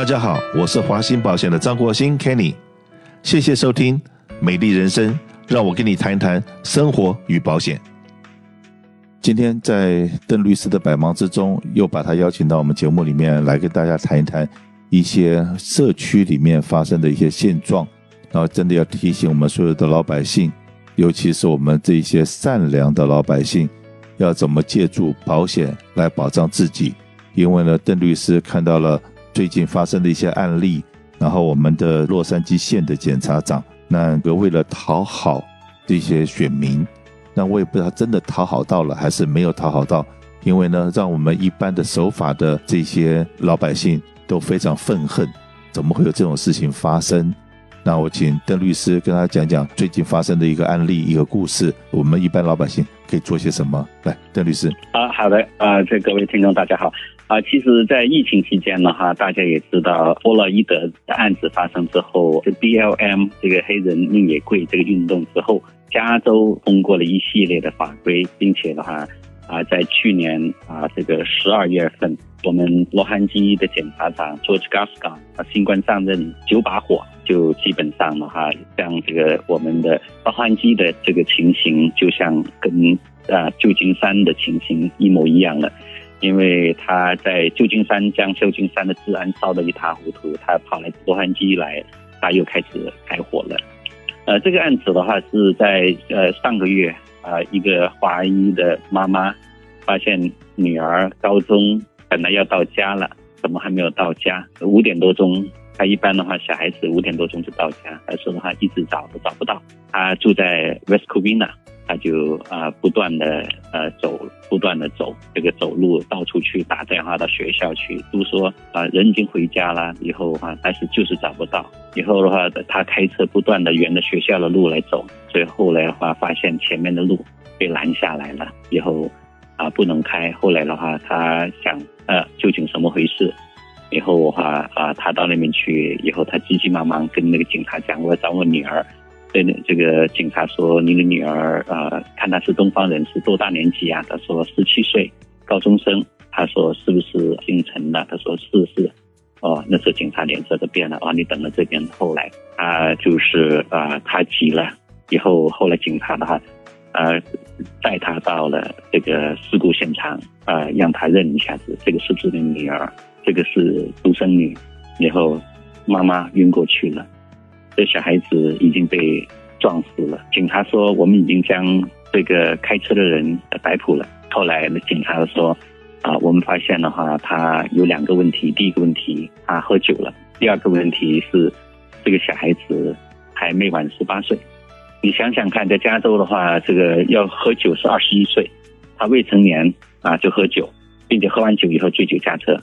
大家好，我是华兴保险的张国兴 Kenny，谢谢收听美丽人生，让我跟你谈一谈生活与保险。今天在邓律师的百忙之中，又把他邀请到我们节目里面来跟大家谈一谈一些社区里面发生的一些现状，然后真的要提醒我们所有的老百姓，尤其是我们这些善良的老百姓，要怎么借助保险来保障自己，因为呢，邓律师看到了。最近发生的一些案例，然后我们的洛杉矶县的检察长，那个为了讨好这些选民，那我也不知道真的讨好到了还是没有讨好到，因为呢，让我们一般的守法的这些老百姓都非常愤恨，怎么会有这种事情发生？那我请邓律师跟他讲讲最近发生的一个案例、一个故事，我们一般老百姓可以做些什么？来，邓律师。啊，好的，啊，这各位听众大家好。啊，其实，在疫情期间呢，哈，大家也知道，弗洛伊德的案子发生之后，这 BLM 这个黑人命也贵这个运动之后，加州通过了一系列的法规，并且的话，啊，在去年啊，这个十二月份，我们洛杉矶的检察长 George Gascon 啊，新官上任九把火，就基本上的话，像这个我们的洛杉矶的这个情形，就像跟啊旧金山的情形一模一样了。因为他在旧金山将旧金山的治安烧得一塌糊涂，他跑来洛杉矶来，他又开始开火了。呃，这个案子的话是在呃上个月啊、呃，一个华裔的妈妈发现女儿高中本来要到家了，怎么还没有到家？五点多钟，他一般的话小孩子五点多钟就到家，但是的话一直找都找不到。他住在 West Covina。他就啊不断的呃走，不断的走，这个走路到处去打电话到学校去，都说啊人已经回家了，以后的话，但是就是找不到。以后的话，他开车不断的沿着学校的路来走，所以后来的话发现前面的路被拦下来了，以后啊不能开。后来的话，他想呃究竟什么回事？以后的话啊他到那边去，以后他急急忙忙跟那个警察讲，我要找我女儿。对，这个警察说：“你的女儿呃，看她是东方人，是多大年纪啊？”他说：“十七岁，高中生。”他说：“是不是姓陈的？”他说：“是是。”哦，那时候警察脸色都变了啊！你等了这边，后来他就是啊、呃，他急了，以后后来警察的话，呃，带他到了这个事故现场啊、让他认一下子，这个是不是你女儿？这个是独生女，以后妈妈晕过去了。这小孩子已经被撞死了。警察说，我们已经将这个开车的人逮捕了。后来警察说，啊，我们发现的话，他有两个问题。第一个问题，他喝酒了；第二个问题是，这个小孩子还没满十八岁。你想想看，在加州的话，这个要喝酒是二十一岁，他未成年啊就喝酒，并且喝完酒以后醉酒驾车，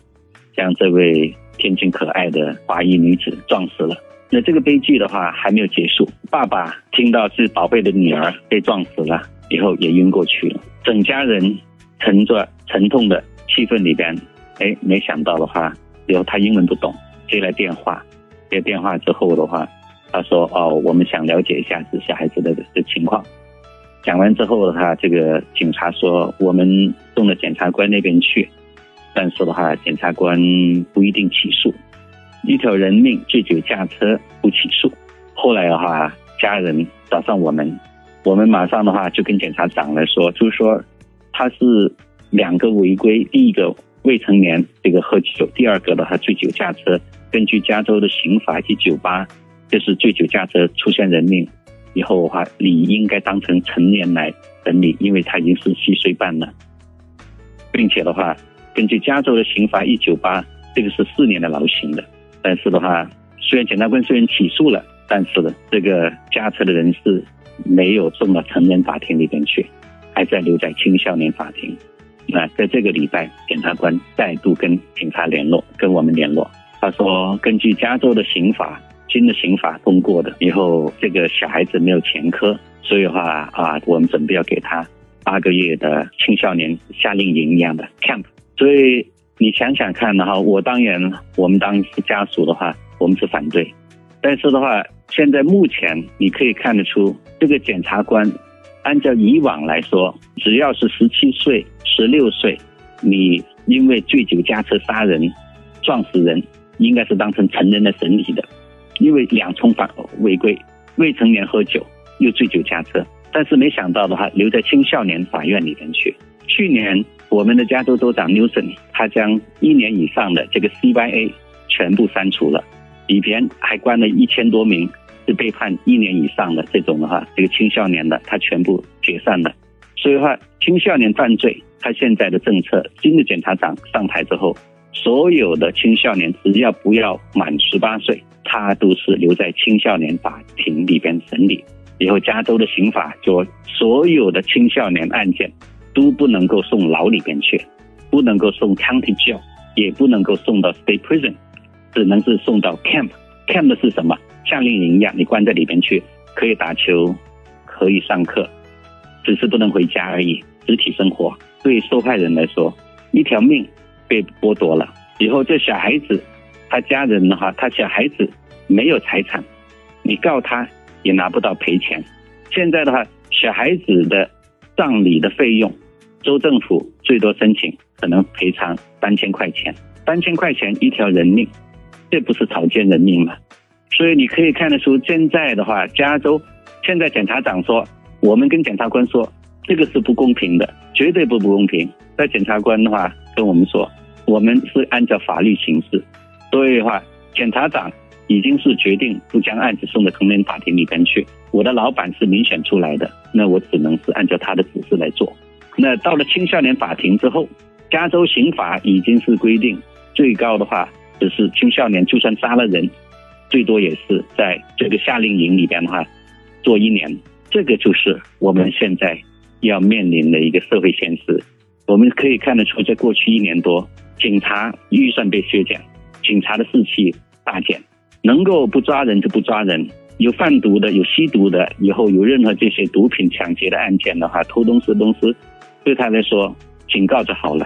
将这位天真可爱的华裔女子撞死了。那这个悲剧的话还没有结束，爸爸听到是宝贝的女儿被撞死了以后也晕过去了，整家人沉着沉痛的气氛里边，哎，没想到的话，以后他英文不懂，接来电话，接电话之后的话，他说哦，我们想了解一下这小孩子的的情况。讲完之后的话，这个警察说我们送到检察官那边去，但是的话，检察官不一定起诉。一条人命，醉酒驾车不起诉。后来的话，家人找上我们，我们马上的话就跟检察长来说，就是说他是两个违规，第一个未成年这个喝酒，第二个的话醉酒驾车。根据加州的刑法一九八，就是醉酒驾车出现人命以后的话，理应该当成成年来审理，因为他已经是七岁半了，并且的话，根据加州的刑法一九八，这个是四年的劳刑的。但是的话，虽然检察官虽然起诉了，但是呢，这个驾车的人是没有送到成人法庭里边去，还在留在青少年法庭。那在这个礼拜，检察官再度跟警察联络，跟我们联络，他说根据加州的刑法，新的刑法通过的以后，这个小孩子没有前科，所以的话啊，我们准备要给他八个月的青少年夏令营一样的 camp，所以。你想想看的哈，我当然，我们当家属的话，我们是反对。但是的话，现在目前你可以看得出，这个检察官按照以往来说，只要是十七岁、十六岁，你因为醉酒驾车杀人、撞死人，应该是当成成人的审理的，因为两重犯违规，未成年喝酒又醉酒驾车，但是没想到的话，留在青少年法院里面去。去年我们的加州州长 Newsom 他将一年以上的这个 CYA 全部删除了，里边还关了一千多名是被判一年以上的这种的话，这个青少年的他全部解散了。所以的话，青少年犯罪他现在的政策，新的检察长上台之后。所有的青少年只要不要满十八岁，他都是留在青少年法庭里边审理。以后加州的刑法就所有的青少年案件都不能够送牢里边去，不能够送 county jail，也不能够送到 state prison，只能是送到 camp。camp 是什么？夏令营一样，你关在里边去，可以打球，可以上课，只是不能回家而已。集体生活对受害人来说，一条命。被剥夺了以后，这小孩子，他家人的话，他小孩子没有财产，你告他也拿不到赔钱。现在的话，小孩子的葬礼的费用，州政府最多申请可能赔偿三千块钱，三千块钱一条人命，这不是草菅人命吗？所以你可以看得出，现在的话，加州现在检察长说，我们跟检察官说，这个是不公平的，绝对不不公平。那检察官的话跟我们说。我们是按照法律行事，所以的话，检察长已经是决定不将案子送到成人法庭里边去。我的老板是民选出来的，那我只能是按照他的指示来做。那到了青少年法庭之后，加州刑法已经是规定，最高的话只是青少年就算杀了人，最多也是在这个夏令营里边的话，做一年。这个就是我们现在要面临的一个社会现实。我们可以看得出，在过去一年多。警察预算被削减，警察的士气大减，能够不抓人就不抓人。有贩毒的，有吸毒的，以后有任何这些毒品抢劫的案件的话，偷东西东西，对他来说警告就好了。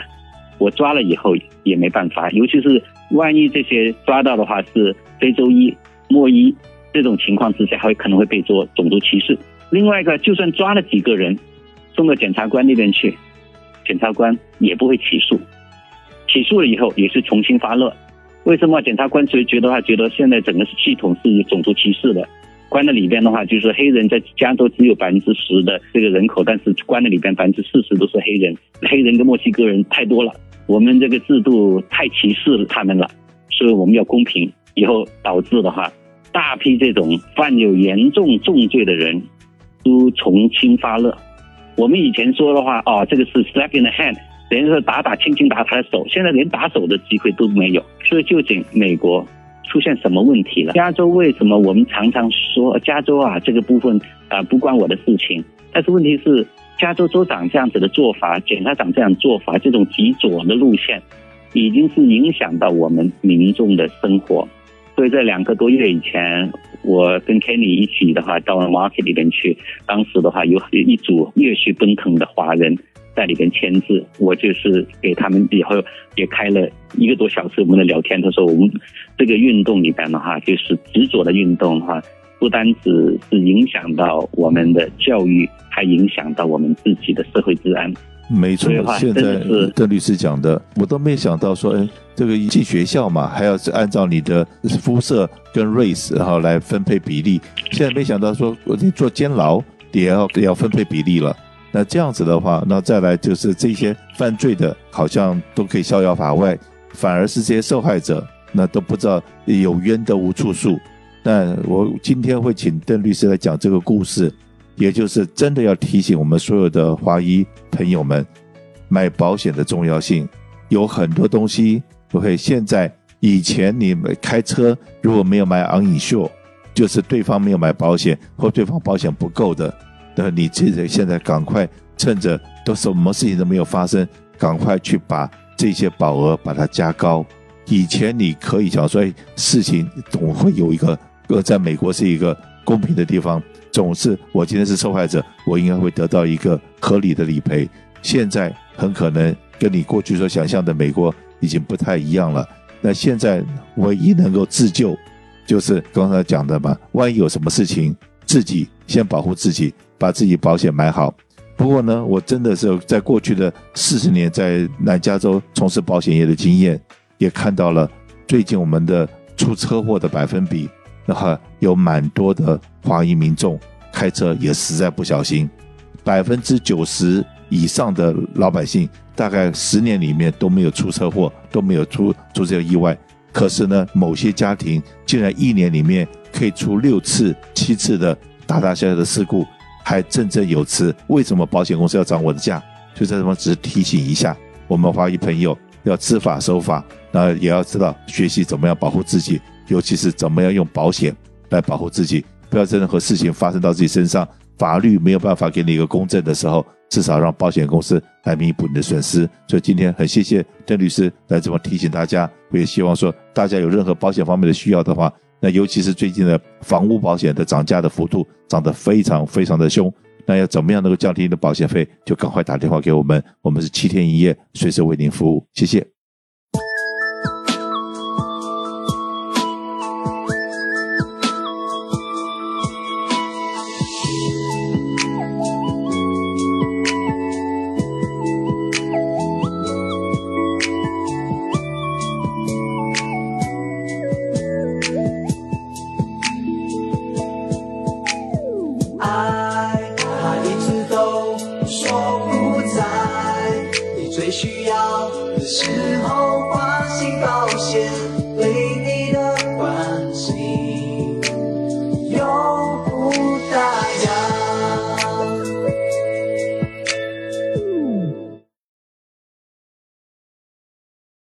我抓了以后也没办法，尤其是万一这些抓到的话是非洲裔、墨裔这种情况之下，还可能会被做种族歧视。另外一个，就算抓了几个人，送到检察官那边去，检察官也不会起诉。起诉了以后也是重新发落，为什么检察官觉觉得话觉得现在整个系统是有种族歧视的？关在里边的话，就是黑人在加州只有百分之十的这个人口，但是关在里边百分之四十都是黑人，黑人跟墨西哥人太多了，我们这个制度太歧视他们了，所以我们要公平。以后导致的话，大批这种犯有严重重罪的人都从轻发落。我们以前说的话，哦，这个是 slap in the hand。等于说打打轻轻打他的手，现在连打手的机会都没有。所以究竟美国出现什么问题了？加州为什么我们常常说加州啊这个部分啊不关我的事情？但是问题是，加州州长这样子的做法，检察长这样做法，这种极左的路线，已经是影响到我们民众的生活。所以在两个多月以前，我跟 Kenny 一起的话到了 Market 里边去，当时的话有一组热血奔腾的华人。在里边签字，我就是给他们以后也开了一个多小时我们的聊天。他说我们这个运动里边的话，就是执着的运动的话，不单只是影响到我们的教育，还影响到我们自己的社会治安。没错，现在邓律师讲的，我都没想到说，哎，这个进学校嘛，还要是按照你的肤色跟 race 然后来分配比例。现在没想到说，你做监牢也要也要分配比例了。那这样子的话，那再来就是这些犯罪的，好像都可以逍遥法外，反而是这些受害者，那都不知道有冤得无处诉。那我今天会请邓律师来讲这个故事，也就是真的要提醒我们所有的华裔朋友们，买保险的重要性。有很多东西，OK，现在以前你开车如果没有买昂影秀就是对方没有买保险，或对方保险不够的。那你这人现在赶快趁着都什么事情都没有发生，赶快去把这些保额把它加高。以前你可以想说，哎，事情总会有一个，呃，在美国是一个公平的地方，总是我今天是受害者，我应该会得到一个合理的理赔。现在很可能跟你过去所想象的美国已经不太一样了。那现在唯一能够自救，就是刚才讲的嘛，万一有什么事情，自己先保护自己。把自己保险买好。不过呢，我真的是在过去的四十年在南加州从事保险业的经验，也看到了最近我们的出车祸的百分比，那哈有蛮多的华裔民众开车也实在不小心，百分之九十以上的老百姓大概十年里面都没有出车祸，都没有出出这个意外。可是呢，某些家庭竟然一年里面可以出六次、七次的大大小小的事故，还振振有词。为什么保险公司要涨我的价？就在这边只是提醒一下我们华裔朋友，要知法守法，那也要知道学习怎么样保护自己，尤其是怎么样用保险来保护自己，不要在任何事情发生到自己身上，法律没有办法给你一个公正的时候。至少让保险公司来弥补你的损失。所以今天很谢谢邓律师来这么提醒大家。我也希望说，大家有任何保险方面的需要的话，那尤其是最近的房屋保险的涨价的幅度涨得非常非常的凶，那要怎么样能够降低你的保险费，就赶快打电话给我们，我们是七天一夜，随时为您服务。谢谢。需要的是。